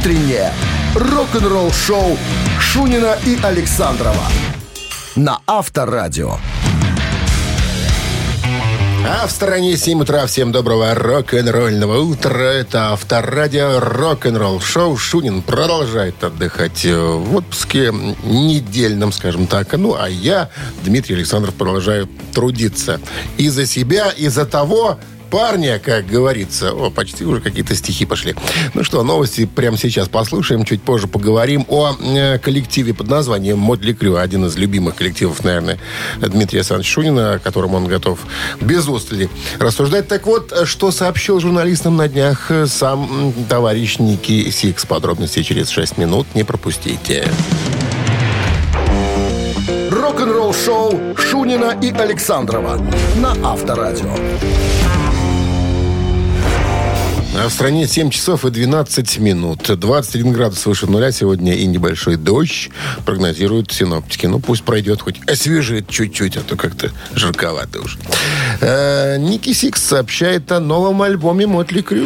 Утреннее рок-н-ролл-шоу Шунина и Александрова на Авторадио. А в стороне 7 утра. Всем доброго рок-н-ролльного утра. Это авторадио рок-н-ролл шоу. Шунин продолжает отдыхать в отпуске недельном, скажем так. Ну, а я, Дмитрий Александров, продолжаю трудиться. И за себя, и за того, парня, как говорится. О, почти уже какие-то стихи пошли. Ну что, новости прямо сейчас послушаем. Чуть позже поговорим о э, коллективе под названием «Mötley Crüe». Один из любимых коллективов, наверное, Дмитрия Александровича Шунина, о котором он готов без устали рассуждать. Так вот, что сообщил журналистам на днях сам товарищ Ники Сикс. Подробности через 6 минут. Не пропустите. Рок-н-ролл шоу Шунина и Александрова на Авторадио. А в стране 7 часов и 12 минут. 21 градус выше нуля сегодня и небольшой дождь прогнозируют синоптики. Ну, пусть пройдет, хоть освежит чуть-чуть, а то как-то жарковато уже. Э, Ники Сикс сообщает о новом альбоме Мотли Крю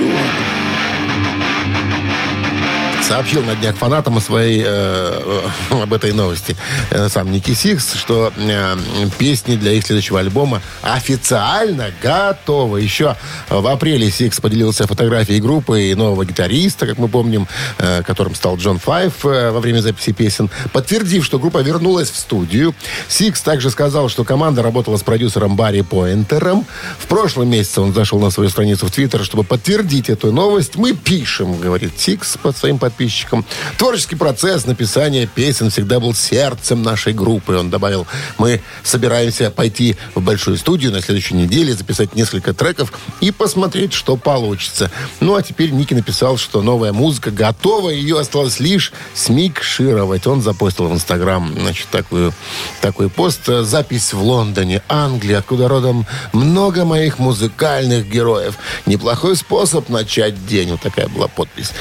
сообщил на днях фанатам о своей, э, об этой новости э, сам Ники Сикс, что э, песни для их следующего альбома официально готовы. Еще в апреле Сикс поделился фотографией группы и нового гитариста, как мы помним, э, которым стал Джон Файв э, во время записи песен, подтвердив, что группа вернулась в студию. Сикс также сказал, что команда работала с продюсером Барри Пойнтером. В прошлом месяце он зашел на свою страницу в Твиттер, чтобы подтвердить эту новость. Мы пишем, говорит Сикс под своим подписчикам подписчикам. Творческий процесс написания песен всегда был сердцем нашей группы. Он добавил, мы собираемся пойти в большую студию на следующей неделе, записать несколько треков и посмотреть, что получится. Ну, а теперь Ники написал, что новая музыка готова, ее осталось лишь смикшировать. Он запостил в Инстаграм, значит, такую, такой пост. Запись в Лондоне, Англия, откуда родом много моих музыкальных героев. Неплохой способ начать день. Вот такая была подпись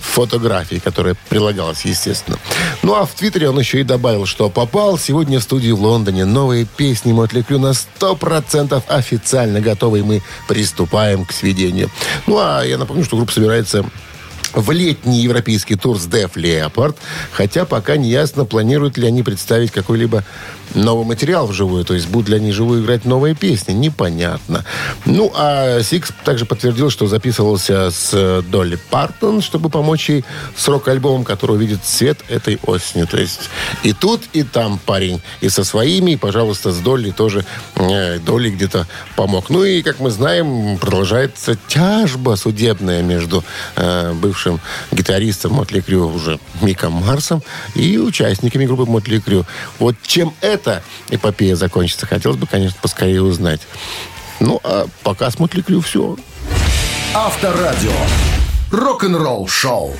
фотографии, которая прилагалась, естественно. Ну, а в Твиттере он еще и добавил, что попал сегодня в студию в Лондоне. Новые песни Мотли Крю на 100% официально готовы, и мы приступаем к сведению. Ну, а я напомню, что группа собирается в летний европейский тур с Def Leppard, хотя пока не ясно, планируют ли они представить какой-либо новый материал вживую, то есть будут ли они живую играть новые песни, непонятно. Ну, а Сикс также подтвердил, что записывался с Долли Партон, чтобы помочь ей с рок-альбомом, который увидит свет этой осенью. То есть и тут, и там парень. И со своими, и, пожалуйста, с Долли тоже э, Долли где-то помог. Ну и, как мы знаем, продолжается тяжба судебная между э, бывшим гитаристом Mötley Crüe уже Миком Марсом и участниками группы Mötley Crüe. Вот чем эта эпопея закончится, хотелось бы, конечно, поскорее узнать. Ну, а пока смотрели клю все. Авторадио. Рок-н-ролл шоу.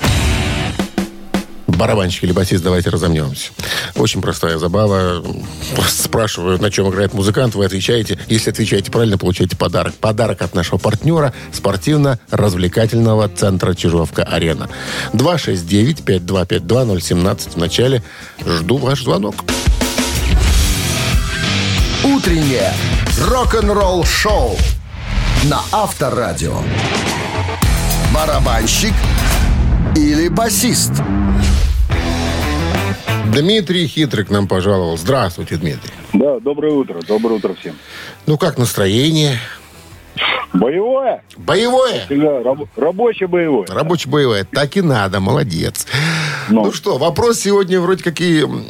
Барабанщик или басист, давайте разомнемся. Очень простая забава. Спрашиваю, на чем играет музыкант, вы отвечаете. Если отвечаете правильно, получаете подарок. Подарок от нашего партнера спортивно-развлекательного центра Чижовка-Арена. 269-5252-017 в начале. Жду ваш звонок. Утреннее рок-н-ролл шоу на Авторадио. Барабанщик или басист? Дмитрий Хитрый к нам пожаловал. Здравствуйте, Дмитрий. Да, доброе утро. Доброе утро всем. Ну, как настроение? Боевое? Боевое? Всегда раб- рабочее боевое. Рабочее боевое. Так и надо, молодец. Ну, Ну. что, вопрос сегодня вроде какие м,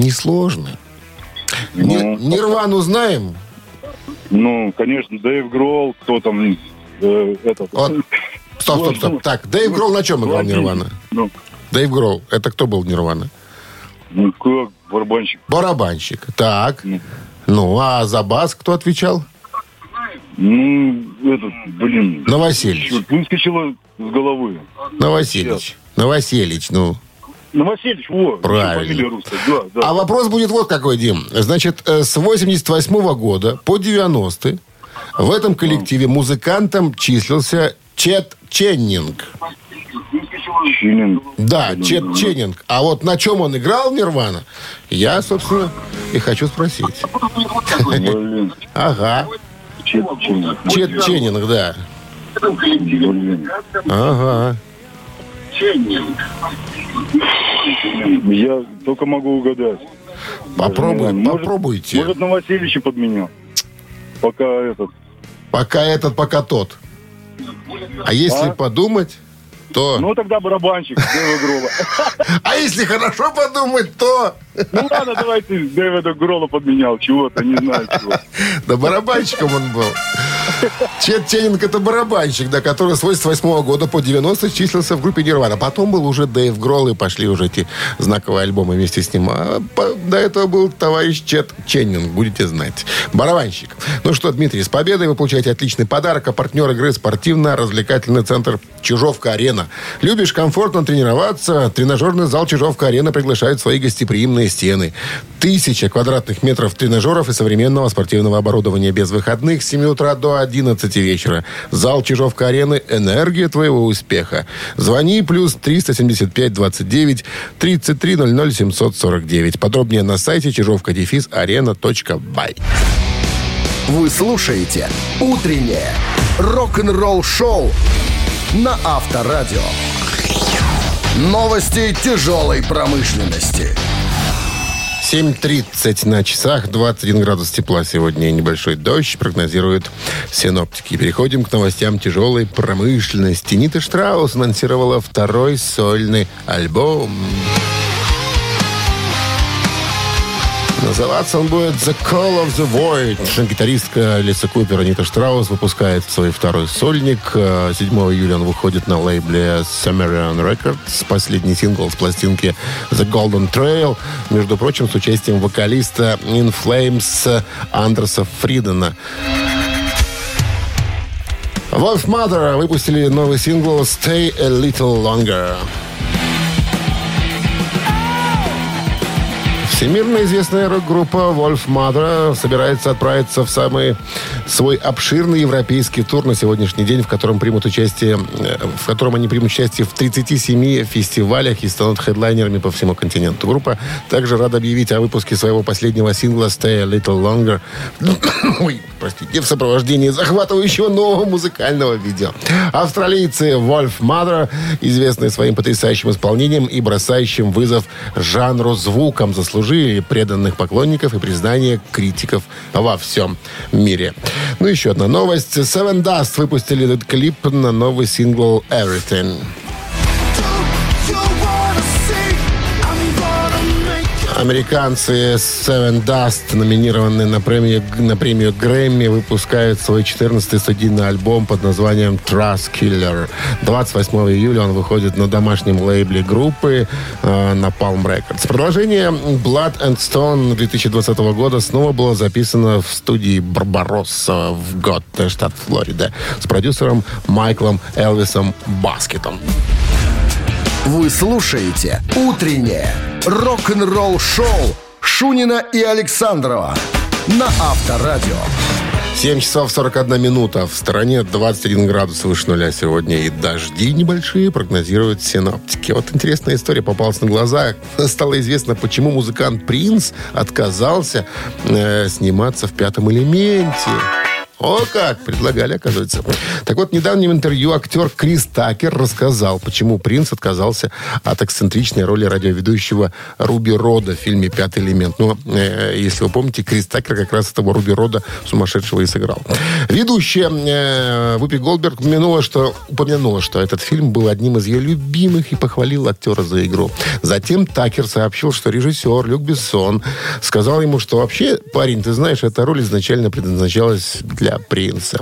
несложные. Ни- Ну, Нирвану знаем? Ну, конечно, Дэйв Гролл, кто там э, этот... Вот. Стоп, стоп, стоп. Так, Дэйв Гролл на чем играл. Нирвана? Ну, Дэйв Гролл. Это кто был Нирвана? Ну, как барабанщик. Барабанщик. Так. Ну. Ну, а за бас кто отвечал? Ну, этот, блин... Новосельевич. Черт, выскочило с головы. Новосельевич. Новосельевич, ну. Ну, Васильевич, во. Правильно. русская, Да, да. А вопрос будет вот какой, Дим. Значит, э, с 88 года по 90 в этом коллективе музыкантом числился Чет Ченнинг. Чилин. Да, Чет Ченнинг. А вот на чем он играл Нирвана, я, собственно, и хочу спросить. Блин. Ага. Чет Ченнинг, да. Блин. Ага. Я только могу угадать. Попробуй, Может- попробуйте. Может, на Васильевича подменю. Пока этот... Пока этот, пока тот. А если А? подумать, то... Ну, тогда барабанщик Грола. А если хорошо подумать, то... Ну, ладно, давайте Дэвида Грола подменял. Чего-то, не знаю чего. Да барабанщиком он был. Чет Ченнинг это барабанщик, да, который с 88 года по 90 числился в группе Нирвана. Потом был уже Дэйв Гролл, и пошли уже эти знаковые альбомы вместе с ним. А до этого был товарищ Чет Ченнинг, будете знать. Барабанщик. Ну что, Дмитрий, с победой вы получаете отличный подарок, а партнер игры спортивно-развлекательный центр Чижовка-Арена. Любишь комфортно тренироваться? Тренажерный зал Чижовка-Арена приглашает свои гостеприимные стены. Тысяча квадратных метров тренажеров и современного спортивного оборудования без выходных с 7 утра до 11 вечера. Зал Чижовка-Арены – энергия твоего успеха. Звони плюс 375 29 33 00 749. Подробнее на сайте чижовка-арена.бай. Вы слушаете «Утреннее рок-н-ролл-шоу» на Авторадио. Новости тяжелой промышленности. 7.30 на часах, 21 градус тепла сегодня и небольшой дождь, прогнозируют синоптики. Переходим к новостям тяжелой промышленности. Нита Штраус анонсировала второй сольный альбом. Называться он будет «The Call of the Void». Гитаристка Лиса Купер Анита Штраус выпускает свой второй сольник. Э, 7 июля он выходит на лейбле Sumerian Records. Последний сингл с пластинки «The Golden Trail». Между прочим, с участием вокалиста In Flames Андерса Фридена. Wolf Mother выпустили новый сингл «Stay a Little Longer». Всемирно известная рок-группа Wolf Mother собирается отправиться в самый свой обширный европейский тур на сегодняшний день, в котором примут участие, э, в котором они примут участие в 37 фестивалях и станут хедлайнерами по всему континенту. Группа также рада объявить о выпуске своего последнего сингла Stay a Little Longer. Ой, простите, в сопровождении захватывающего нового музыкального видео. Австралийцы Wolf Mother, известные своим потрясающим исполнением и бросающим вызов жанру звуком, заслужили преданных поклонников и признание критиков во всем мире. Ну, еще одна новость. Seven Dust выпустили этот клип на новый сингл Everything. Американцы Seven Dust, номинированные на премию, на премию Грэмми, выпускают свой 14-й студийный альбом под названием Trust Killer. 28 июля он выходит на домашнем лейбле группы э, на Palm Records. Продолжение Blood and Stone 2020 года снова было записано в студии Барбаросса в Готте, штат Флорида, с продюсером Майклом Элвисом Баскетом. Вы слушаете «Утреннее рок-н-ролл-шоу» Шунина и Александрова на Авторадио. 7 часов 41 минута. В стороне 21 градус выше нуля сегодня. И дожди небольшие прогнозируют синоптики. Вот интересная история попалась на глаза. Стало известно, почему музыкант Принц отказался э, сниматься в «Пятом элементе». О как! Предлагали, оказывается. Так вот, в недавнем интервью актер Крис Такер рассказал, почему принц отказался от эксцентричной роли радиоведущего Руби Рода в фильме «Пятый элемент». Ну, э, если вы помните, Крис Такер как раз этого Руби Рода сумасшедшего и сыграл. Ведущая э, Вупи Голдберг упомянула что, упомянула, что этот фильм был одним из ее любимых и похвалил актера за игру. Затем Такер сообщил, что режиссер Люк Бессон сказал ему, что вообще, парень, ты знаешь, эта роль изначально предназначалась для принца.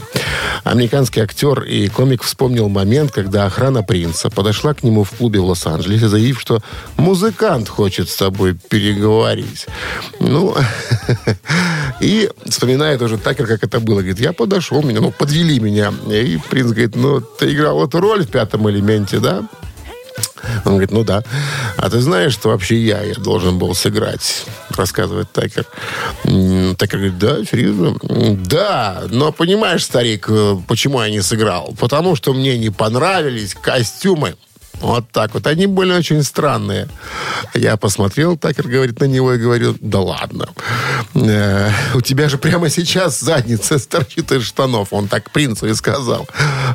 Американский актер и комик вспомнил момент, когда охрана принца подошла к нему в клубе в Лос-Анджелесе, заявив, что музыкант хочет с тобой переговорить. Ну, и вспоминает уже Такер, как это было. Говорит, я подошел, меня, ну, подвели меня. И принц говорит, ну, ты играл эту роль в пятом элементе, да? Он говорит, ну да. А ты знаешь, что вообще я, я должен был сыграть, рассказывает Такер. Такер говорит, да, серьезно? «М, Да, но понимаешь, старик, э, почему я не сыграл? Потому что мне не понравились костюмы. Вот так вот. Они были очень странные. Я посмотрел, Такер говорит на него и говорю, да ладно. Э, у тебя же прямо сейчас задница торчит из штанов. Он так принцу и сказал.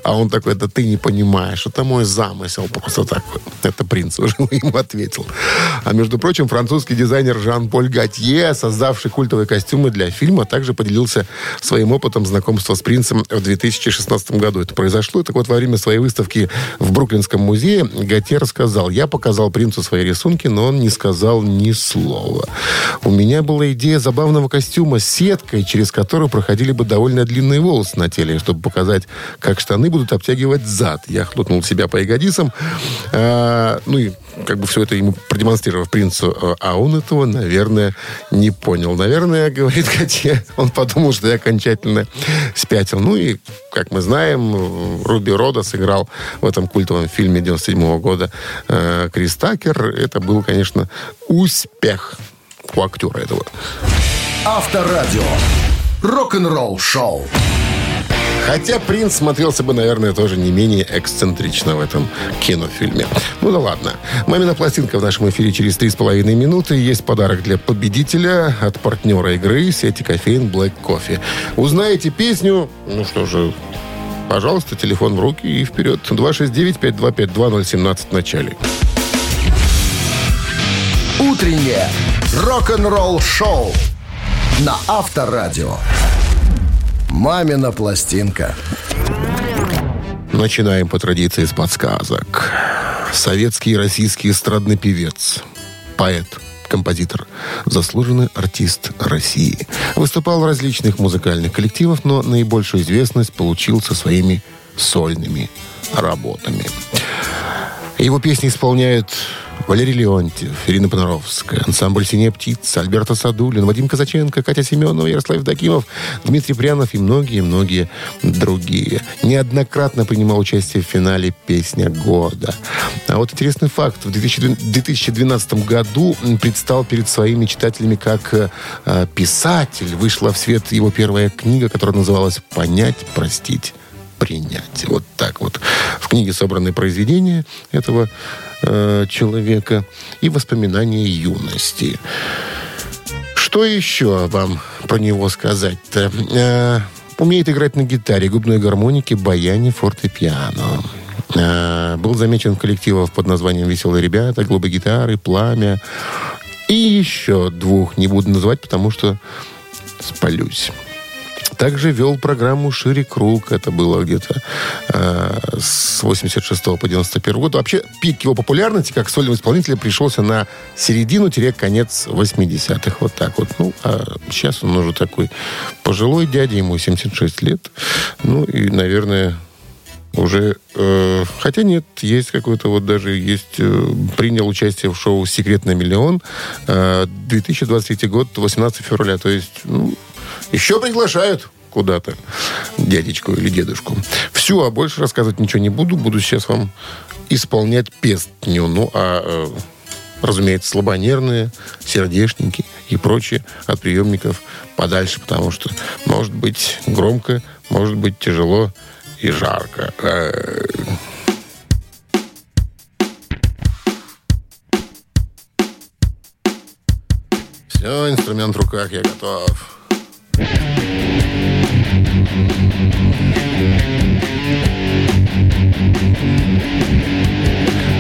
А он такой, да ты не понимаешь, это мой замысел просто такой. Это принц уже ему ответил. А между прочим, французский дизайнер Жан-Поль Готье, создавший культовые костюмы для фильма, также поделился своим опытом знакомства с принцем в 2016 году. Это произошло. Так вот, во время своей выставки в Бруклинском музее Готье рассказал, я показал принцу свои рисунки, но он не сказал ни слова. У меня была идея забавного костюма с сеткой, через которую проходили бы довольно длинные волосы на теле, чтобы показать, как штаны будут обтягивать зад. Я хлопнул себя по ягодицам. А, ну и как бы все это ему продемонстрировав принцу, а он этого, наверное, не понял. Наверное, говорит Готье, он подумал, что я окончательно спятил. Ну и, как мы знаем, Руби Рода сыграл в этом культовом фильме 97 -го года э, Крис Такер. Это был, конечно, успех у актера этого. Авторадио. Рок-н-ролл шоу. Хотя принц смотрелся бы, наверное, тоже не менее эксцентрично в этом кинофильме. Ну да ладно. Мамина пластинка в нашем эфире через три с половиной минуты. Есть подарок для победителя от партнера игры сети кофеин Black Coffee. Узнаете песню, ну что же, пожалуйста, телефон в руки и вперед. 269-525-2017 в начале. Утреннее рок-н-ролл шоу на Авторадио. «Мамина пластинка». Начинаем по традиции с подсказок. Советский и российский эстрадный певец, поэт, композитор, заслуженный артист России. Выступал в различных музыкальных коллективах, но наибольшую известность получил со своими сольными работами. Его песни исполняют Валерий Леонтьев, Ирина Понаровская, ансамбль «Синяя птица», Альберта Садулин, Вадим Казаченко, Катя Семенова, Ярослав Дакимов, Дмитрий Прянов и многие-многие другие. Неоднократно принимал участие в финале «Песня года». А вот интересный факт. В 2012 году предстал перед своими читателями как э, писатель. Вышла в свет его первая книга, которая называлась «Понять, простить, принять». Вот так вот. В книге собраны произведения этого э, человека и воспоминания юности. Что еще вам про него сказать-то? Э, умеет играть на гитаре, губной гармонике, баяне, фортепиано. Э, был замечен в коллективах под названием «Веселые ребята», «Глубы гитары», «Пламя». И еще двух не буду называть, потому что спалюсь. Также вел программу «Шире круг». Это было где-то э, с 86 по 91 год. Вообще, пик его популярности как сольного исполнителя пришелся на середину-конец 80-х. Вот так вот. Ну, а сейчас он уже такой пожилой дядя, ему 76 лет. Ну, и, наверное, уже, э, хотя нет, есть какой-то вот даже есть, э, принял участие в шоу «Секрет на миллион», э, 2023 год, 18 февраля, то есть, ну, еще приглашают куда-то дядечку или дедушку. Все, а больше рассказывать ничего не буду. Буду сейчас вам исполнять песню. Ну, а, э, разумеется, слабонервные, сердечники и прочее от приемников подальше, потому что может быть громко, может быть тяжело и жарко. Э, Все, инструмент в руках, я готов.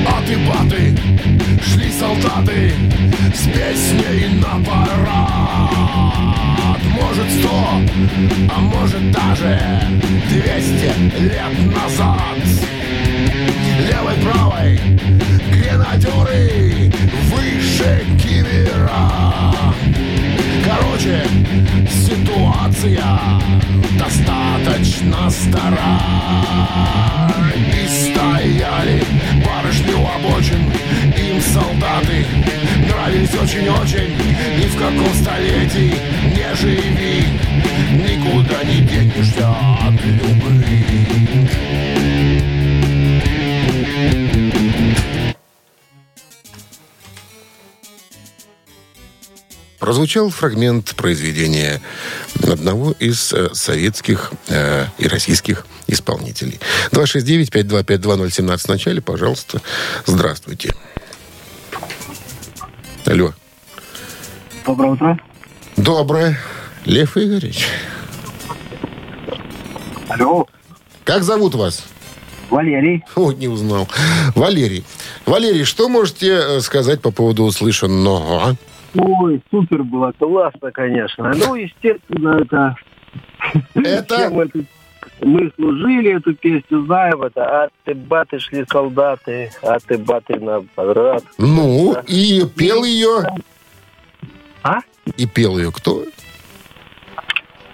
Аты-баты, шли солдаты с песней на парад. Может сто, а может даже двести лет назад. Левой, правой, гренадеры выше кивера. Короче, ситуация достаточно стара. И стояли барышни у обочин Им солдаты нравились очень-очень. Ни в каком столетии не живи Никуда не денешься от любви прозвучал фрагмент произведения одного из э, советских э, и российских исполнителей. 269-525-2017 в начале, пожалуйста. Здравствуйте. Алло. Доброе утро. Доброе. Лев Игоревич. Алло, Как зовут вас? Валерий. О, не узнал. Валерий. Валерий, что можете э, сказать по поводу услышанного? Ой, супер было, классно, конечно. Ну, естественно, это... Это? Мы служили эту песню, знаем это. А ты баты шли солдаты, а ты баты на подряд. Ну, и пел ее... А? И пел ее кто?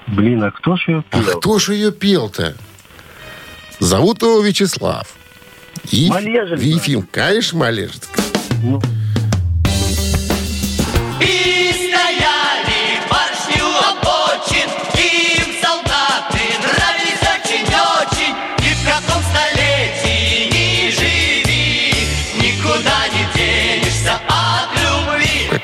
Блин, а кто ж ее А пел? кто же ее пел-то? Зовут его Вячеслав. И Малежик, Ефим, конечно, Малежик. Ну, И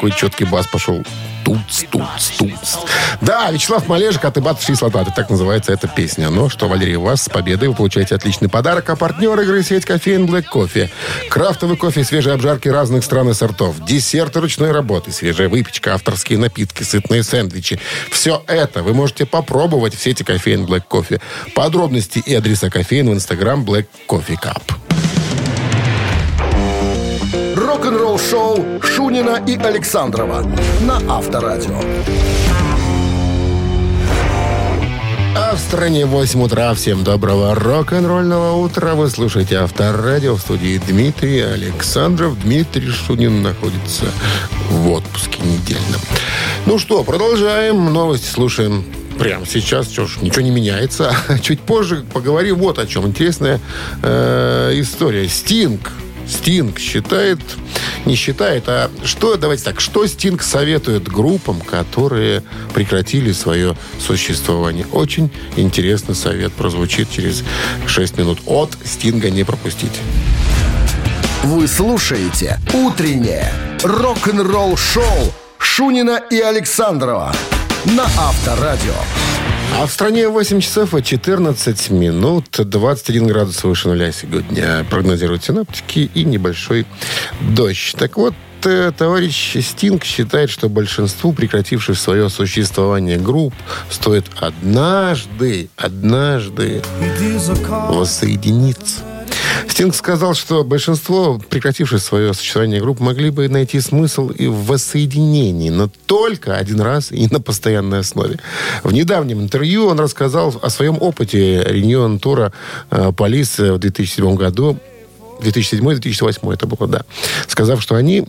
Какой четкий бас пошел. Туц, туц, туц. Да, Вячеслав Малежик, а ты бат шли солдаты. Так называется эта песня. Ну что, Валерий, у вас с победой. Вы получаете отличный подарок. А партнер игры сеть кофеин Black Кофе. Крафтовый кофе, свежие обжарки разных стран и сортов. Десерты ручной работы, свежая выпечка, авторские напитки, сытные сэндвичи. Все это вы можете попробовать в сети кофеин Black Кофе. Подробности и адреса кофеин в инстаграм Black Coffee Cup. Рок-н-ролл шоу Шунина и Александрова на Авторадио. А в стране 8 утра. Всем доброго рок-н-ролльного утра. Вы слушаете Авторадио в студии Дмитрий Александров. Дмитрий Шунин находится в отпуске недельном. Ну что, продолжаем. Новости слушаем прямо сейчас. Что ж, ничего не меняется. Чуть позже поговорим вот о чем. Интересная э, история. Стинг. Стинг считает, не считает, а что, давайте так, что Стинг советует группам, которые прекратили свое существование? Очень интересный совет прозвучит через 6 минут. От Стинга не пропустите. Вы слушаете «Утреннее рок-н-ролл-шоу» Шунина и Александрова на Авторадио. А в стране 8 часов и 14 минут, 21 градус выше нуля сегодня прогнозируют синаптики и небольшой дождь. Так вот, э, товарищ Стинг считает, что большинству прекративших свое существование групп стоит однажды, однажды воссоединиться. Стинг сказал, что большинство прекративших свое существование групп могли бы найти смысл и в воссоединении, но только один раз и на постоянной основе. В недавнем интервью он рассказал о своем опыте реньон тура э, Полис в 2007 году. 2007-2008 это было, да. Сказав, что они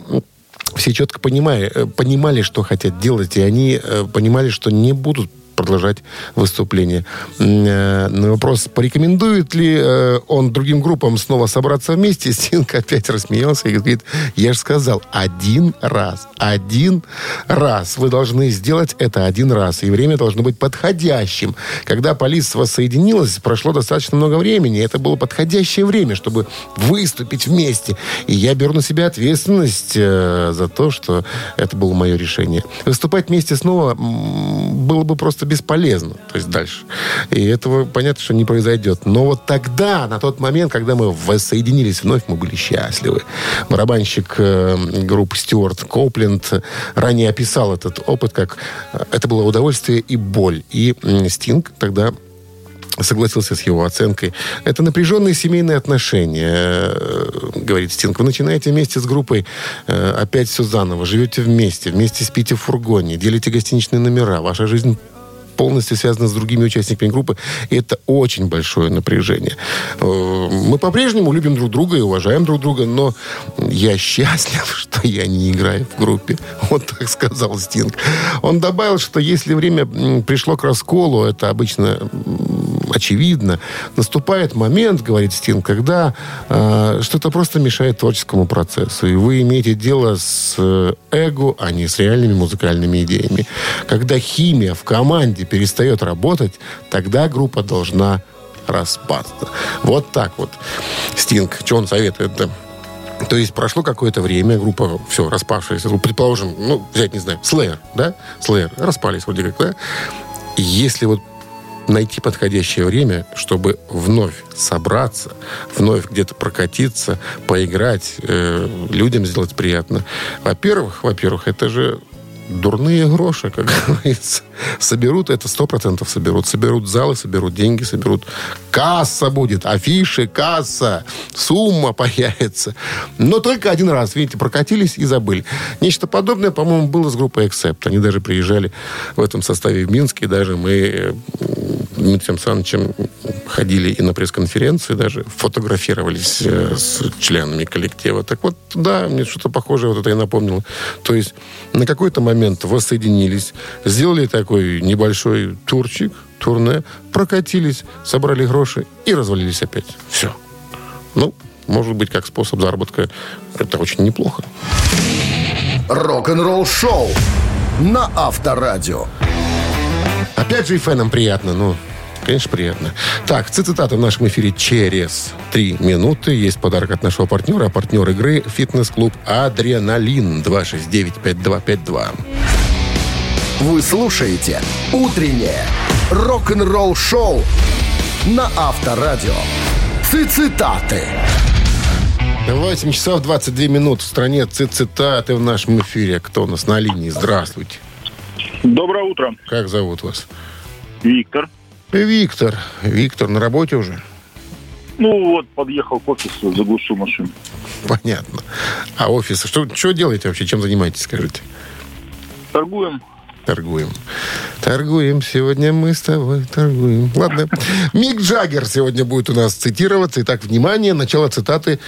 все четко понимали, э, понимали, что хотят делать, и они э, понимали, что не будут продолжать выступление. Э, На вопрос, порекомендует ли э, он другим группам снова собраться вместе, Стинг опять рассмеялся и говорит, я же сказал, один раз, один раз. Вы должны сделать это один раз, и время должно быть подходящим. Когда полис воссоединилась, прошло достаточно много времени, это было подходящее время, чтобы выступить вместе. И я беру на себя ответственность э, за то, что это было мое решение. Выступать вместе снова было бы просто бесполезно, то есть дальше. И этого понятно, что не произойдет. Но вот тогда, на тот момент, когда мы воссоединились вновь, мы были счастливы. Барабанщик э, группы Стюарт Коупленд ранее описал этот опыт как э, это было удовольствие и боль. И Стинг тогда согласился с его оценкой. Это напряженные семейные отношения, э, говорит Стинг. Вы начинаете вместе с группой э, опять все заново, живете вместе, вместе спите в фургоне, делите гостиничные номера. Ваша жизнь полностью связана с другими участниками группы, и это очень большое напряжение. Э, Мы по-прежнему любим друг друга и уважаем друг друга, но я счастлив, что я не играю в группе. Вот так сказал Стинг. Он добавил, что если время пришло к расколу, это обычно очевидно, наступает момент, говорит Стинг, когда э, что-то просто мешает творческому процессу, и вы имеете дело с э, эго, а не с реальными музыкальными идеями. Когда химия в команде перестает работать, тогда группа должна распасться. Вот так вот. Стинг, что он советует-то? То есть прошло какое-то время, группа, все, распавшаяся, ну, предположим, ну, взять, не знаю, Slayer, да? Slayer, распались вроде как, да? Если вот найти подходящее время, чтобы вновь собраться, вновь где-то прокатиться, поиграть, э, людям сделать приятно. Во-первых, во-первых, это же дурные гроши, как говорится. Соберут это, сто процентов соберут. Соберут залы, соберут деньги, соберут. Касса будет, афиши, касса, сумма появится. Но только один раз, видите, прокатились и забыли. Нечто подобное, по-моему, было с группой Accept. Они даже приезжали в этом составе в Минск, и даже мы э, Дмитрием Александровичем ходили и на пресс-конференции, даже фотографировались э, с членами коллектива. Так вот, да, мне что-то похожее вот это и напомнило. То есть на какой-то момент воссоединились, сделали такой небольшой турчик, турне, прокатились, собрали гроши и развалились опять. Все. Ну, может быть, как способ заработка, это очень неплохо. Рок-н-ролл шоу на Авторадио. Опять же и фенам приятно, ну, конечно, приятно. Так, цитаты в нашем эфире через три минуты. Есть подарок от нашего партнера. А партнер игры – фитнес-клуб «Адреналин» 269-5252. Вы слушаете «Утреннее рок-н-ролл шоу» на Авторадио. Цитаты. 8 часов 22 минут в стране. Цит- Цитаты в нашем эфире. Кто у нас на линии? Здравствуйте. Доброе утро, Как зовут вас? Виктор. Виктор. Виктор, на работе уже? Ну вот, подъехал к офису, заглушил машину. Понятно. А офис? Что, что делаете вообще? Чем занимаетесь, скажите? Торгуем. Торгуем. Торгуем. Сегодня мы с тобой торгуем. Ладно. Мик Джаггер сегодня будет у нас цитироваться. Итак, внимание, начало цитаты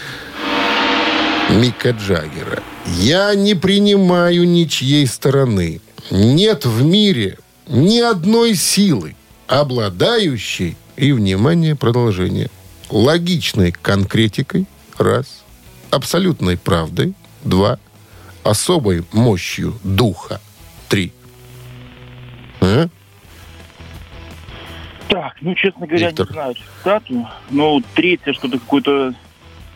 Мика Джаггера. «Я не принимаю ничьей стороны. Нет в мире ни одной силы, обладающей, и, внимание, продолжение, логичной конкретикой, раз, абсолютной правдой, два, особой мощью духа, три. А? Так, ну, честно говоря, Виктор. не знаю цитату. Но третье что-то какое-то,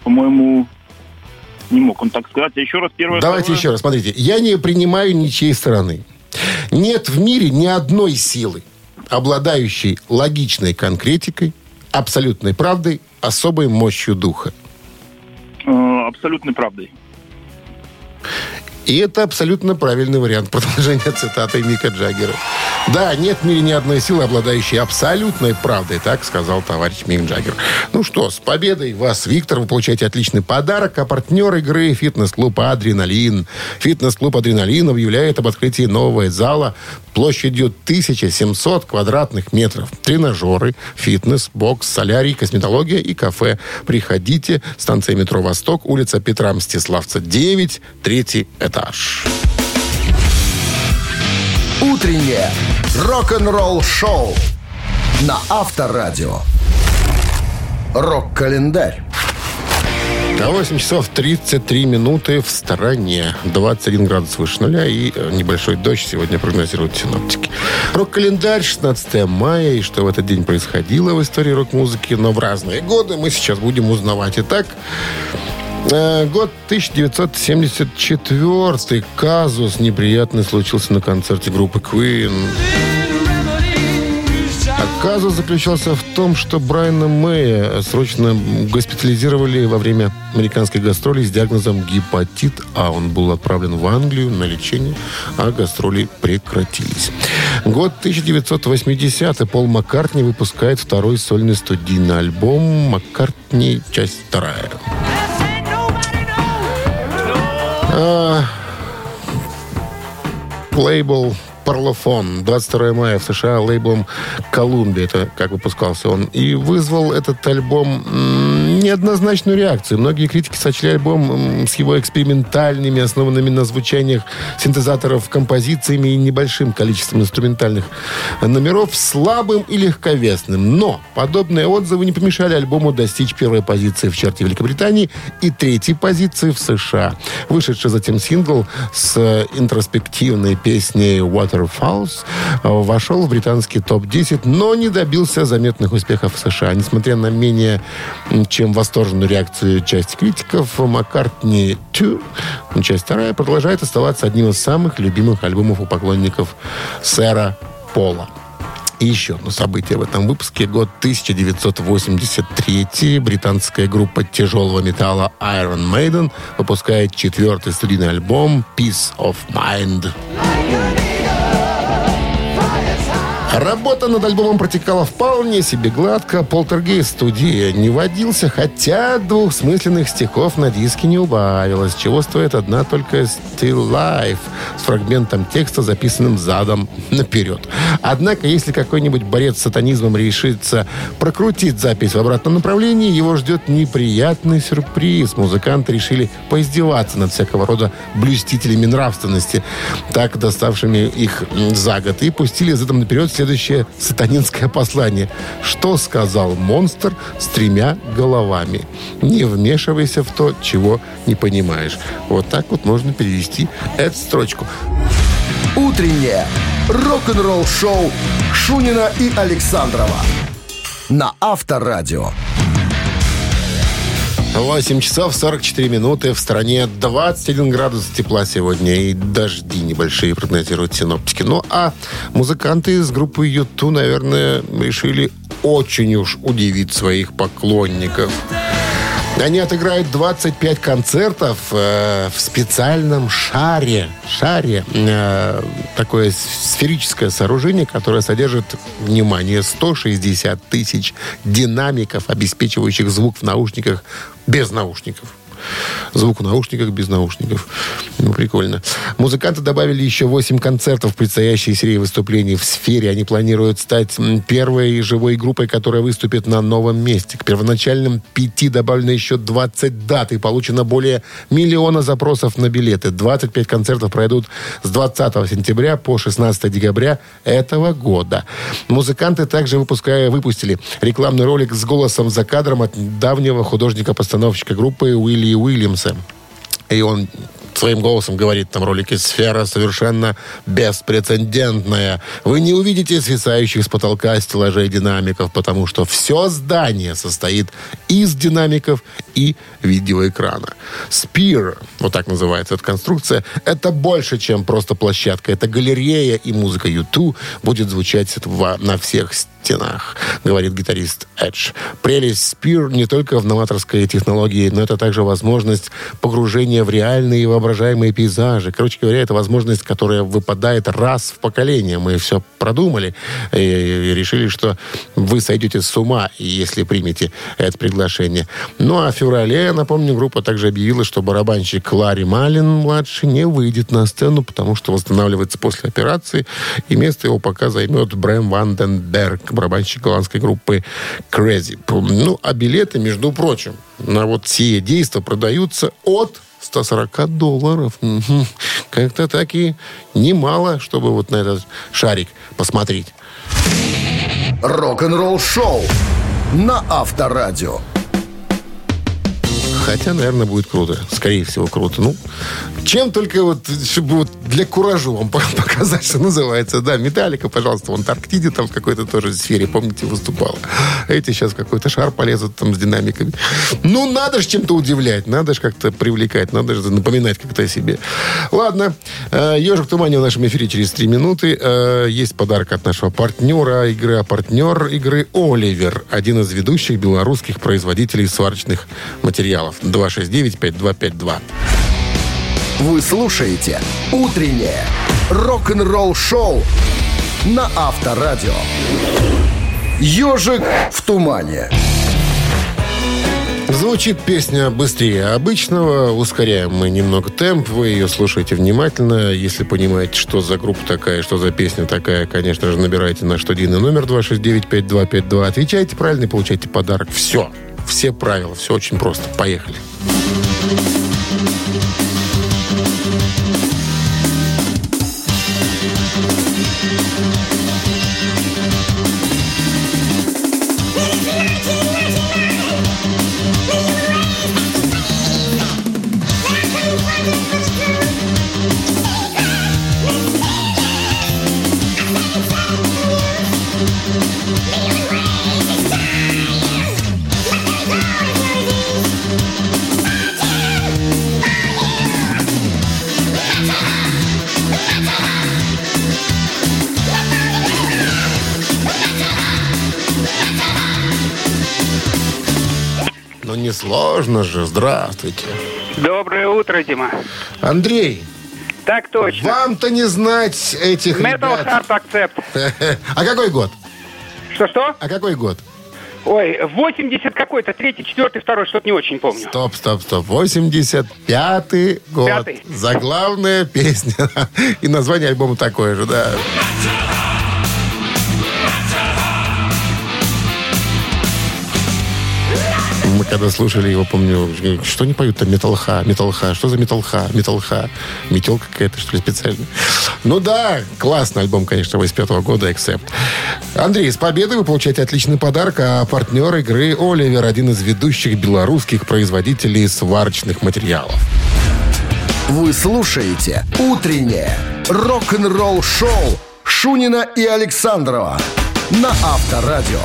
по-моему, не мог он так сказать. Еще раз первое... Давайте второе. еще раз, смотрите. Я не принимаю ничьей стороны. Нет в мире ни одной силы, обладающей логичной конкретикой, абсолютной правдой, особой мощью духа. Э, абсолютной правдой. И это абсолютно правильный вариант продолжения цитаты Мика Джаггера. Да, нет в мире ни одной силы, обладающей абсолютной правдой, так сказал товарищ Мик Джаггер. Ну что, с победой вас, Виктор, вы получаете отличный подарок, а партнер игры фитнес-клуб «Адреналин». Фитнес-клуб «Адреналин» объявляет об открытии нового зала площадью 1700 квадратных метров. Тренажеры, фитнес, бокс, солярий, косметология и кафе. Приходите, станция метро «Восток», улица Петра Мстиславца, 9, третий этаж. Утреннее рок-н-ролл шоу на Авторадио. Рок-календарь. А 8 часов 33 минуты в стороне. 21 градус выше нуля и э, небольшой дождь сегодня прогнозируют синоптики. Рок-календарь 16 мая. И что в этот день происходило в истории рок-музыки, но в разные годы мы сейчас будем узнавать. Итак, год 1974. Казус неприятный случился на концерте группы Queen. А казус заключался в том, что Брайана Мэя срочно госпитализировали во время американской гастроли с диагнозом гепатит А. Он был отправлен в Англию на лечение, а гастроли прекратились. Год 1980 Пол Маккартни выпускает второй сольный студийный альбом «Маккартни. Часть вторая». А, лейбл Parlophone. 22 мая в США лейблом Columbia, это как выпускался он. И вызвал этот альбом неоднозначную реакцию. Многие критики сочли альбом с его экспериментальными, основанными на звучаниях синтезаторов композициями и небольшим количеством инструментальных номеров слабым и легковесным. Но подобные отзывы не помешали альбому достичь первой позиции в чарте Великобритании и третьей позиции в США. Вышедший затем сингл с э, интроспективной песней Waterfalls э, вошел в британский топ-10, но не добился заметных успехов в США. Несмотря на менее чем восторженную реакцию части критиков, Маккартни 2, ну, часть вторая, продолжает оставаться одним из самых любимых альбомов у поклонников сэра Пола. И еще одно событие в этом выпуске. Год 1983. Британская группа тяжелого металла Iron Maiden выпускает четвертый студийный альбом Peace of Mind. Работа над альбомом протекала вполне себе гладко. Полтергейст студии не водился, хотя двухсмысленных стихов на диске не убавилось, чего стоит одна только Still Life с фрагментом текста, записанным задом наперед. Однако, если какой-нибудь борец с сатанизмом решится прокрутить запись в обратном направлении, его ждет неприятный сюрприз. Музыканты решили поиздеваться над всякого рода блюстителями нравственности, так доставшими их за год, и пустили задом наперед следующее сатанинское послание. Что сказал монстр с тремя головами? Не вмешивайся в то, чего не понимаешь. Вот так вот можно перевести эту строчку. Утреннее рок-н-ролл-шоу Шунина и Александрова на Авторадио. 8 часов 44 минуты. В стране 21 градус тепла сегодня. И дожди небольшие прогнозируют синоптики. Ну, а музыканты из группы YouTube, наверное, решили очень уж удивить своих поклонников. Они отыграют 25 концертов э, в специальном шаре. Шаре. Э, такое сферическое сооружение, которое содержит, внимание, 160 тысяч динамиков, обеспечивающих звук в наушниках без наушников. Звук в наушниках без наушников. Ну, прикольно. Музыканты добавили еще 8 концертов в предстоящей серии выступлений в сфере. Они планируют стать первой живой группой, которая выступит на новом месте. К первоначальным пяти добавлено еще 20 дат и получено более миллиона запросов на билеты. 25 концертов пройдут с 20 сентября по 16 декабря этого года. Музыканты также выпуская, выпустили рекламный ролик с голосом за кадром от давнего художника-постановщика группы Уилли Уильямса. И он своим голосом говорит там в ролике «Сфера совершенно беспрецедентная. Вы не увидите свисающих с потолка стеллажей динамиков, потому что все здание состоит из динамиков и видеоэкрана. Spear, вот так называется эта конструкция, это больше, чем просто площадка. Это галерея, и музыка YouTube будет звучать на всех стенах, говорит гитарист Эдж. Прелесть Spear не только в новаторской технологии, но это также возможность погружения в реальные и воображаемые пейзажи. Короче говоря, это возможность, которая выпадает раз в поколение. Мы все продумали и, решили, что вы сойдете с ума, если примете это приглашение. Ну, а в феврале, напомню, группа также объявила, что барабанщик Ларри Малин-младший не выйдет на сцену, потому что восстанавливается после операции, и место его пока займет Брэм Ванденберг, барабанщик голландской группы Crazy. Ну, а билеты, между прочим, на вот сие действа продаются от 140 долларов. Как-то так и немало, чтобы вот на этот шарик посмотреть. Рок-н-ролл-шоу на Авторадио. Хотя, наверное, будет круто. Скорее всего, круто. Ну, чем только вот, чтобы вот для куражу вам по- показать, что называется. Да, Металлика, пожалуйста, в Антарктиде там в какой-то тоже сфере, помните, выступала. Эти сейчас какой-то шар полезут там с динамиками. Ну, надо же чем-то удивлять, надо же как-то привлекать, надо же напоминать как-то о себе. Ладно, э, «Ежик в тумане» в нашем эфире через три минуты. Э, Есть подарок от нашего партнера игры, а партнер игры «Оливер», один из ведущих белорусских производителей сварочных материалов. 269-5252. Вы слушаете «Утреннее рок-н-ролл-шоу» на Авторадио. «Ежик в тумане». Звучит песня быстрее обычного. Ускоряем мы немного темп. Вы ее слушаете внимательно. Если понимаете, что за группа такая, что за песня такая, конечно же, набирайте наш студийный номер 269-5252. Отвечайте правильно и получайте подарок. Все. Все правила. Все очень просто. Поехали. Несложно же. Здравствуйте. Доброе утро, Дима. Андрей, Так точно. вам-то не знать этих Metal ребят. Heart Accept. А какой год? Что-что? А какой год? Ой, 80 какой-то, третий, четвертый, второй, что-то не очень помню. Стоп, стоп, стоп. 85-й год. Пятый. Заглавная песня. И название альбома такое же, да. Когда слушали его, помню, что они поют-то? Металха, металха. Что за металха? Металха. Метелка какая-то, что ли, специальная? Ну да, классный альбом, конечно, 85 года, Accept. Андрей, с победой вы получаете отличный подарок, а партнер игры Оливер, один из ведущих белорусских производителей сварочных материалов. Вы слушаете «Утреннее рок-н-ролл-шоу» Шунина и Александрова на Авторадио.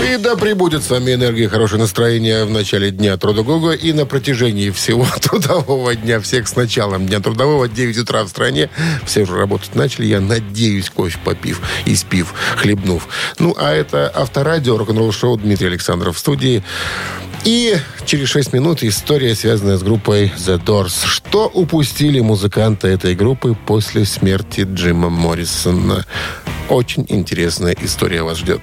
И да прибудет с вами энергия хорошее настроение в начале дня трудового и на протяжении всего трудового дня. Всех с началом дня трудового, 9 утра в стране. Все уже работать начали, я надеюсь, кофе попив и спив, хлебнув. Ну, а это Авторадио, рок-н-ролл шоу Дмитрий Александров в студии. И через 6 минут история, связанная с группой The Doors. Что упустили музыканты этой группы после смерти Джима Моррисона? Очень интересная история вас ждет.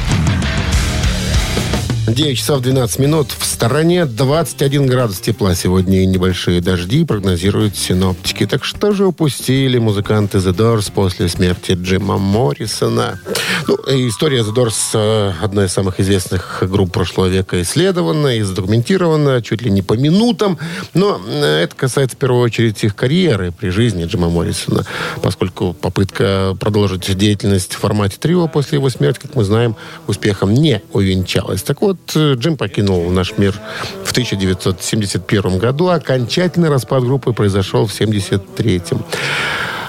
9 часов 12 минут. В стороне 21 градус тепла сегодня и небольшие дожди прогнозируют синоптики. Так что же упустили музыканты The Doors после смерти Джима Моррисона? Ну, и история The Doors э, одна из самых известных групп прошлого века исследована и задокументирована чуть ли не по минутам. Но э, это касается в первую очередь их карьеры при жизни Джима Моррисона, поскольку попытка продолжить деятельность в формате трио после его смерти, как мы знаем, успехом не увенчалась. Так вот, э, Джим покинул наш мир в 1971 году. Окончательный распад группы произошел в 1973.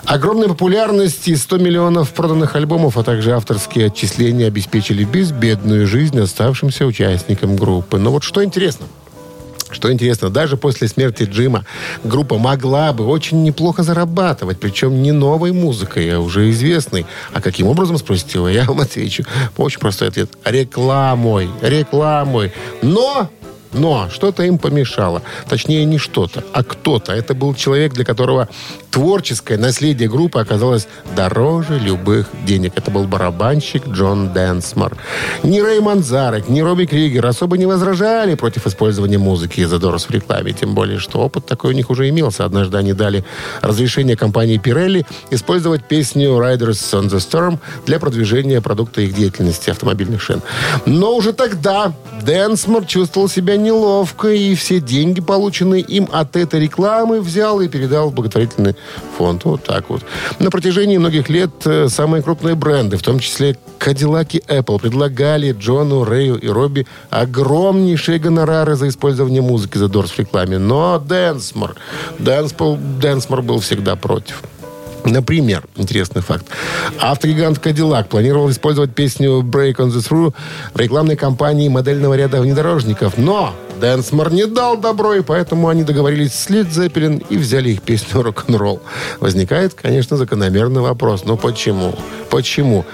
Огромная популярность и 100 миллионов проданных альбомов, а также авторские отчисления обеспечили безбедную жизнь оставшимся участникам группы. Но вот что интересно. Что интересно, даже после смерти Джима группа могла бы очень неплохо зарабатывать, причем не новой музыкой, а уже известной. А каким образом, спросите вы, я вам отвечу. Очень простой ответ. Рекламой. Рекламой. Но но что-то им помешало. Точнее, не что-то, а кто-то. Это был человек, для которого творческое наследие группы оказалось дороже любых денег. Это был барабанщик Джон Дэнсмор. Ни Рэй Манзарек, ни Робби Кригер особо не возражали против использования музыки из Doors в рекламе. Тем более, что опыт такой у них уже имелся. Однажды они дали разрешение компании Pirelli использовать песню Riders on the Storm для продвижения продукта их деятельности автомобильных шин. Но уже тогда Дэнсмор чувствовал себя неловко, и все деньги, полученные им от этой рекламы, взял и передал в благотворительный фонд. Вот так вот. На протяжении многих лет э, самые крупные бренды, в том числе Cadillac и Apple, предлагали Джону, Рэю и Робби огромнейшие гонорары за использование музыки за Doors в рекламе. Но Дэнсмор, Дэнсмор был всегда против. Например, интересный факт. Автогигант Cadillac планировал использовать песню «Break on the Through» в рекламной кампании модельного ряда внедорожников. Но Дэнсмор не дал добро, и поэтому они договорились с Led Zeppelin и взяли их песню «Рок-н-ролл». Возникает, конечно, закономерный вопрос. Но почему? Почему?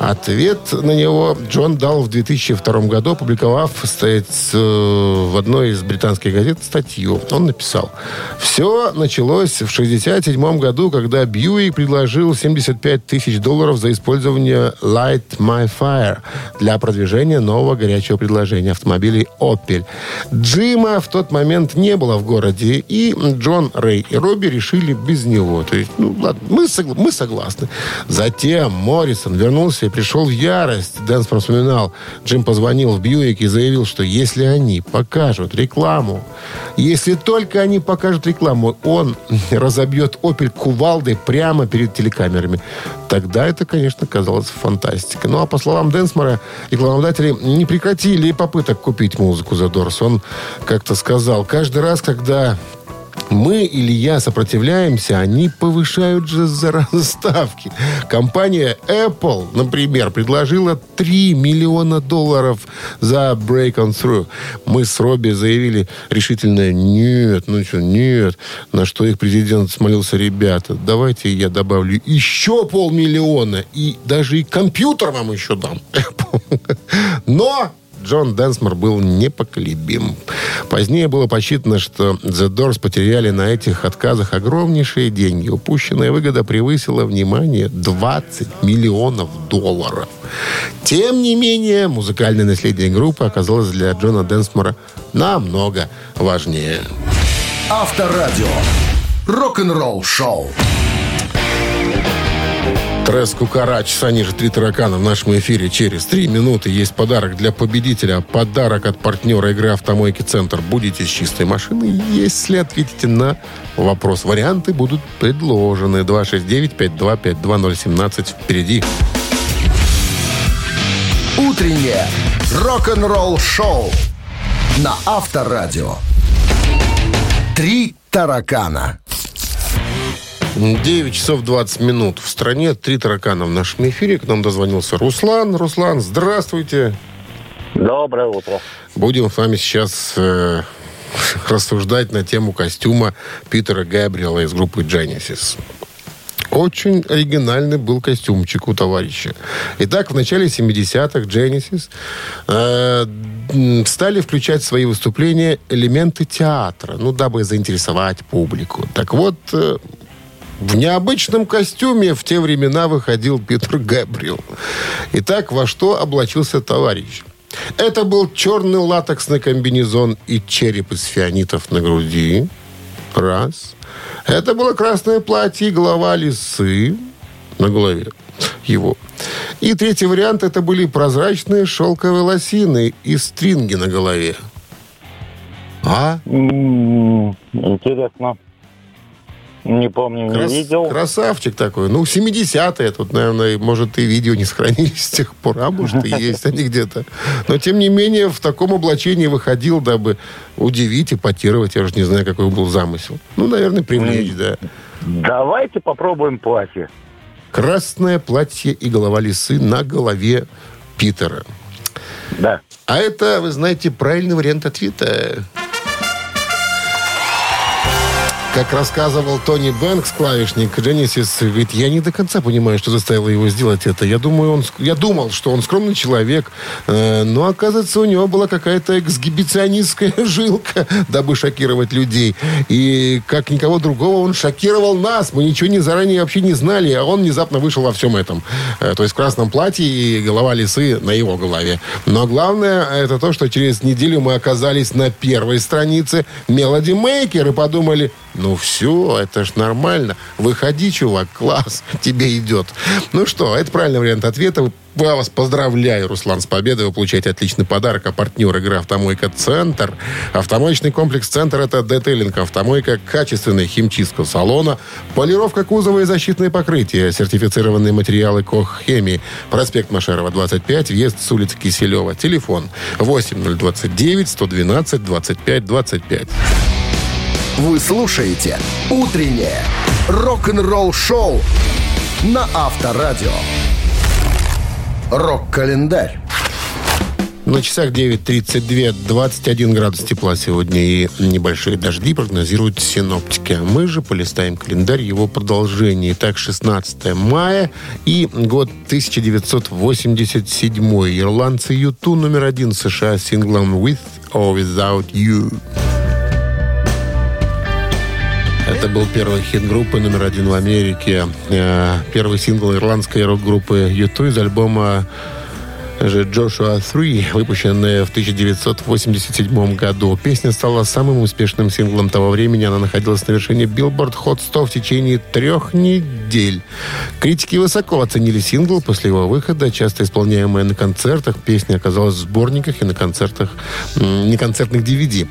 Ответ на него Джон дал в 2002 году, опубликовав э, в одной из британских газет статью. Он написал, все началось в 1967 году, когда Бьюик предложил 75 тысяч долларов за использование Light My Fire для продвижения нового горячего предложения автомобилей Opel. Джима в тот момент не было в городе, и Джон, Рэй и Робби решили без него. То есть, ну ладно, мы, согла- мы согласны. Затем Моррисон вернулся и пришел в ярость. Дэнс вспоминал. Джим позвонил в Бьюик и заявил, что если они покажут рекламу, если только они покажут рекламу, он разобьет Опель кувалдой прямо перед телекамерами. Тогда это, конечно, казалось фантастикой. Ну, а по словам Дэнсмора, рекламодатели не прекратили попыток купить музыку за Дорс. Он как-то сказал, каждый раз, когда Мы или я сопротивляемся, они повышают же заразы ставки. Компания Apple, например, предложила 3 миллиона долларов за Break on Through. Мы с Робби заявили решительно нет, ну что, нет. На что их президент смолился, ребята, давайте я добавлю еще полмиллиона. И даже и компьютер вам еще дам. Apple. Но Джон Дэнсмор был непоколебим. Позднее было посчитано, что The Doors потеряли на этих отказах огромнейшие деньги. Упущенная выгода превысила, внимание, 20 миллионов долларов. Тем не менее, музыкальное наследие группы оказалось для Джона Дэнсмора намного важнее. Авторадио. Рок-н-ролл шоу. Трес Кукарач, они же три таракана в нашем эфире через три минуты. Есть подарок для победителя. Подарок от партнера игры «Автомойки Центр». Будете с чистой машины, если ответите на вопрос. Варианты будут предложены. 269-525-2017 впереди. Утреннее рок-н-ролл шоу на Авторадио. Три таракана. 9 часов 20 минут. В стране три таракана в нашем эфире. К нам дозвонился Руслан. Руслан, здравствуйте. Доброе утро. Будем с вами сейчас э, рассуждать на тему костюма Питера Габриэла из группы Genesis. Очень оригинальный был костюмчик у товарища. Итак, в начале 70-х Genesis э, стали включать в свои выступления элементы театра, ну, дабы заинтересовать публику. Так вот, э, в необычном костюме в те времена выходил Питер Габриэл. Итак, во что облачился товарищ? Это был черный латексный комбинезон и череп из фианитов на груди. Раз. Это было красное платье и голова лисы на голове его. И третий вариант это были прозрачные шелковые лосины и стринги на голове. А? Интересно. Не помню, не Крас- видел. Красавчик такой. Ну, 70-е. Тут, наверное, может, и видео не сохранились с тех пор, а может, и есть они где-то. Но, тем не менее, в таком облачении выходил, дабы удивить, эпатировать. Я же не знаю, какой был замысел. Ну, наверное, привлечь, да. Давайте попробуем платье. Красное платье и голова лисы на голове Питера. Да. А это, вы знаете, правильный вариант ответа. Как рассказывал Тони Бэнкс, клавишник Genesis, говорит, я не до конца понимаю, что заставило его сделать это. Я думаю, он, я думал, что он скромный человек, э, но, оказывается, у него была какая-то эксгибиционистская жилка, дабы шокировать людей. И как никого другого он шокировал нас. Мы ничего не заранее вообще не знали, а он внезапно вышел во всем этом. Э, то есть в красном платье и голова лисы на его голове. Но главное, это то, что через неделю мы оказались на первой странице Melody Maker и подумали, ну все, это ж нормально. Выходи, чувак, класс, тебе идет. Ну что, это правильный вариант ответа. Я вас поздравляю, Руслан, с победой. Вы получаете отличный подарок. А партнер игры «Автомойка Центр». Автомоечный комплекс «Центр» — это детейлинг. Автомойка — качественная химчистка салона, полировка кузова и защитные покрытия, сертифицированные материалы КОХ «Хемии». Проспект Машерова, 25, въезд с улицы Киселева. Телефон 8029 112 25 25. Вы слушаете «Утреннее рок-н-ролл-шоу» на Авторадио. Рок-календарь. На часах 9.32, 21 градус тепла сегодня и небольшие дожди прогнозируют синоптики. Мы же полистаем календарь его продолжение. Итак, 16 мая и год 1987. Ирландцы Юту номер один США синглом «With or Without You». Это был первый хит группы номер один в Америке. Э, Первый сингл ирландской рок-группы Юту из альбома же Joshua 3, выпущенная в 1987 году. Песня стала самым успешным синглом того времени. Она находилась на вершине Billboard Hot 100 в течение трех недель. Критики высоко оценили сингл после его выхода. Часто исполняемая на концертах, песня оказалась в сборниках и на концертах, м, не концертных DVD.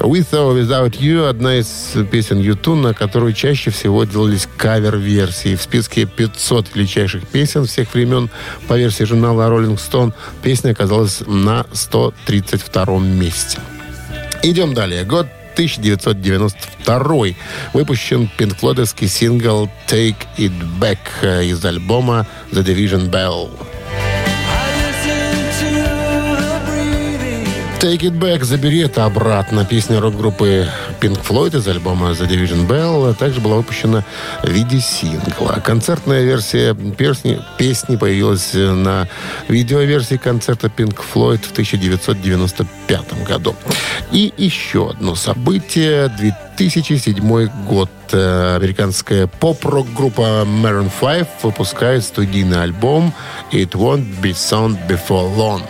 With or Without You одна из песен YouTube, на которую чаще всего делались кавер-версии. В списке 500 величайших песен всех времен по версии журнала Rolling Stone песня оказалась на 132 месте. Идем далее. Год 1992 выпущен пинкфлойдовский сингл «Take It Back» э, из альбома «The Division Bell». Take It Back, забери это обратно. Песня рок-группы Pink Floyd из альбома The Division Bell также была выпущена в виде сингла. Концертная версия песни, песни появилась на видеоверсии концерта Pink Floyd в 1995 году. И еще одно событие. 2007 год. Э, Американская поп-рок-группа Maroon 5 выпускает студийный альбом It Won't Be Sound Before Long.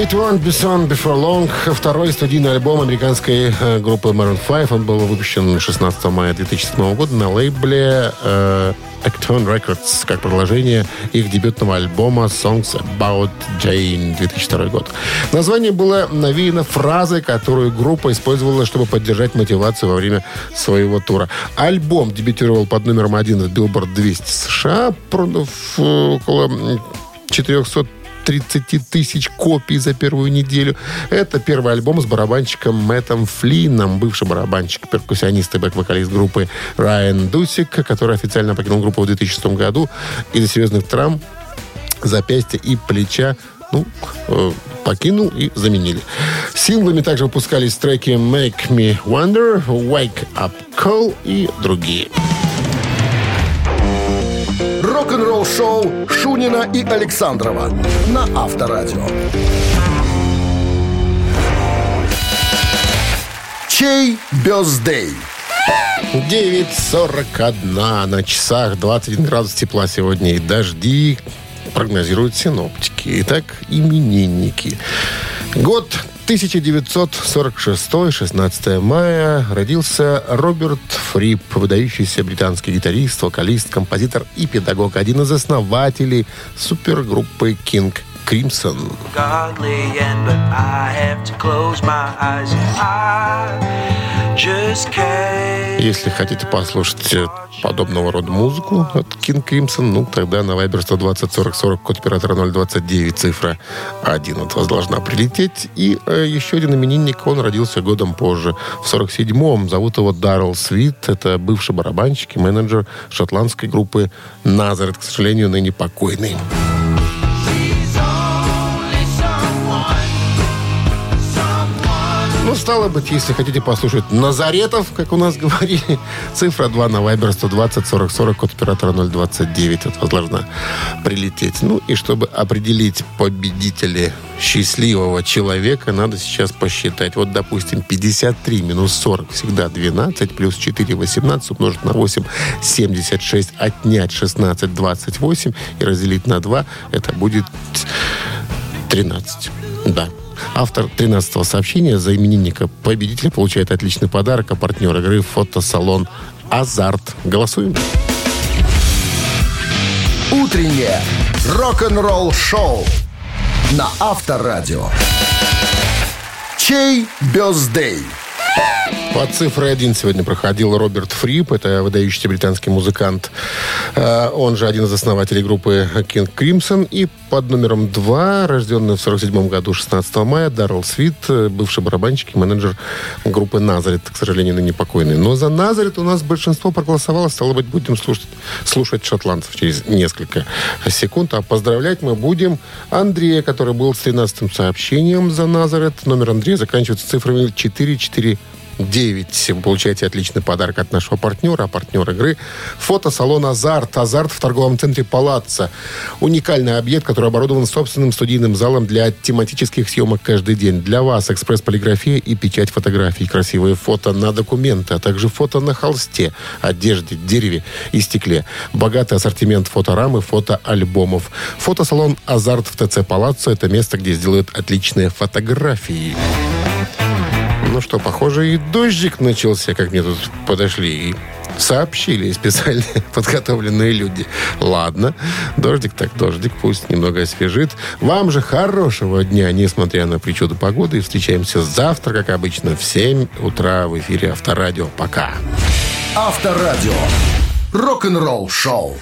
It Won't Be Soon Before Long. Второй студийный альбом американской э, группы Maroon 5. Он был выпущен 16 мая 2007 года на лейбле э, Acton Records как продолжение их дебютного альбома Songs About Jane 2002 год. Название было навеяно фразой, которую группа использовала, чтобы поддержать мотивацию во время своего тура. Альбом дебютировал под номером один в Billboard 200 США, продав э, около 400 30 тысяч копий за первую неделю. Это первый альбом с барабанщиком Мэттом Флином, бывший барабанщик, перкуссионист и бэк-вокалист группы Райан Дусик, который официально покинул группу в 2006 году из-за серьезных травм запястья и плеча ну, э, покинул и заменили. Синглами также выпускались треки Make Me Wonder, Wake Up Call и другие. Рок-н-ролл шоу Шунина и Александрова на Авторадио. Чей бездей? 9.41 на часах, 21 градус тепла сегодня и дожди прогнозируют синоптики. Итак, именинники. Год 1946, 16 мая, родился Роберт Фрип, выдающийся британский гитарист, вокалист, композитор и педагог, один из основателей супергруппы King Crimson. godly. Если хотите послушать э, подобного рода музыку от King Crimson, ну, тогда на Viber 120 40 40, код оператора 029, цифра 1 от вас должна прилететь. И э, еще один именинник, он родился годом позже, в 47-м. Зовут его Даррел Свит. Это бывший барабанщик и менеджер шотландской группы Назарет, к сожалению, ныне покойный. Стало быть, если хотите послушать Назаретов, как у нас говорили, цифра 2 на Viber 120 40 40 код оператора 029 от вас должна прилететь. Ну, и чтобы определить победителя счастливого человека, надо сейчас посчитать. Вот, допустим, 53 минус 40 всегда 12, плюс 4 18 умножить на 8 76, отнять 16 28 и разделить на 2, это будет 13. Да. Автор 13-го сообщения за именинника победителя получает отличный подарок, а партнер игры фотосалон «Азарт». Голосуем. Утреннее рок-н-ролл шоу на Авторадио. Чей бездей? Под цифрой 1 сегодня проходил Роберт Фрип. Это выдающийся британский музыкант. Э, Он же один из основателей группы King Crimson. И под номером 2, рожденный в 47 году, 16 мая, Даррел Свит, э, бывший барабанщик и менеджер группы Назарет, к сожалению, ныне покойный. Но за Назарет у нас большинство проголосовало. Стало быть, будем слушать, слушать шотландцев через несколько секунд. А поздравлять мы будем Андрея, который был с 13 сообщением за Назарет. Номер Андрея заканчивается цифрами 449. Вы получаете отличный подарок от нашего партнера, а партнер игры фотосалон «Азарт». «Азарт» в торговом центре «Палаццо». Уникальный объект, который оборудован собственным студийным залом для тематических съемок каждый день. Для вас экспресс-полиграфия и печать фотографий. Красивые фото на документы, а также фото на холсте, одежде, дереве и стекле. Богатый ассортимент фоторамы, фотоальбомов. Фотосалон «Азарт» в ТЦ «Палаццо» – это место, где сделают отличные фотографии. Ну что, похоже, и дождик начался, как мне тут подошли и сообщили специально подготовленные люди. Ладно, дождик так дождик, пусть немного освежит. Вам же хорошего дня, несмотря на причуду погоды. И встречаемся завтра, как обычно, в 7 утра в эфире Авторадио. Пока. Авторадио. Рок-н-ролл шоу.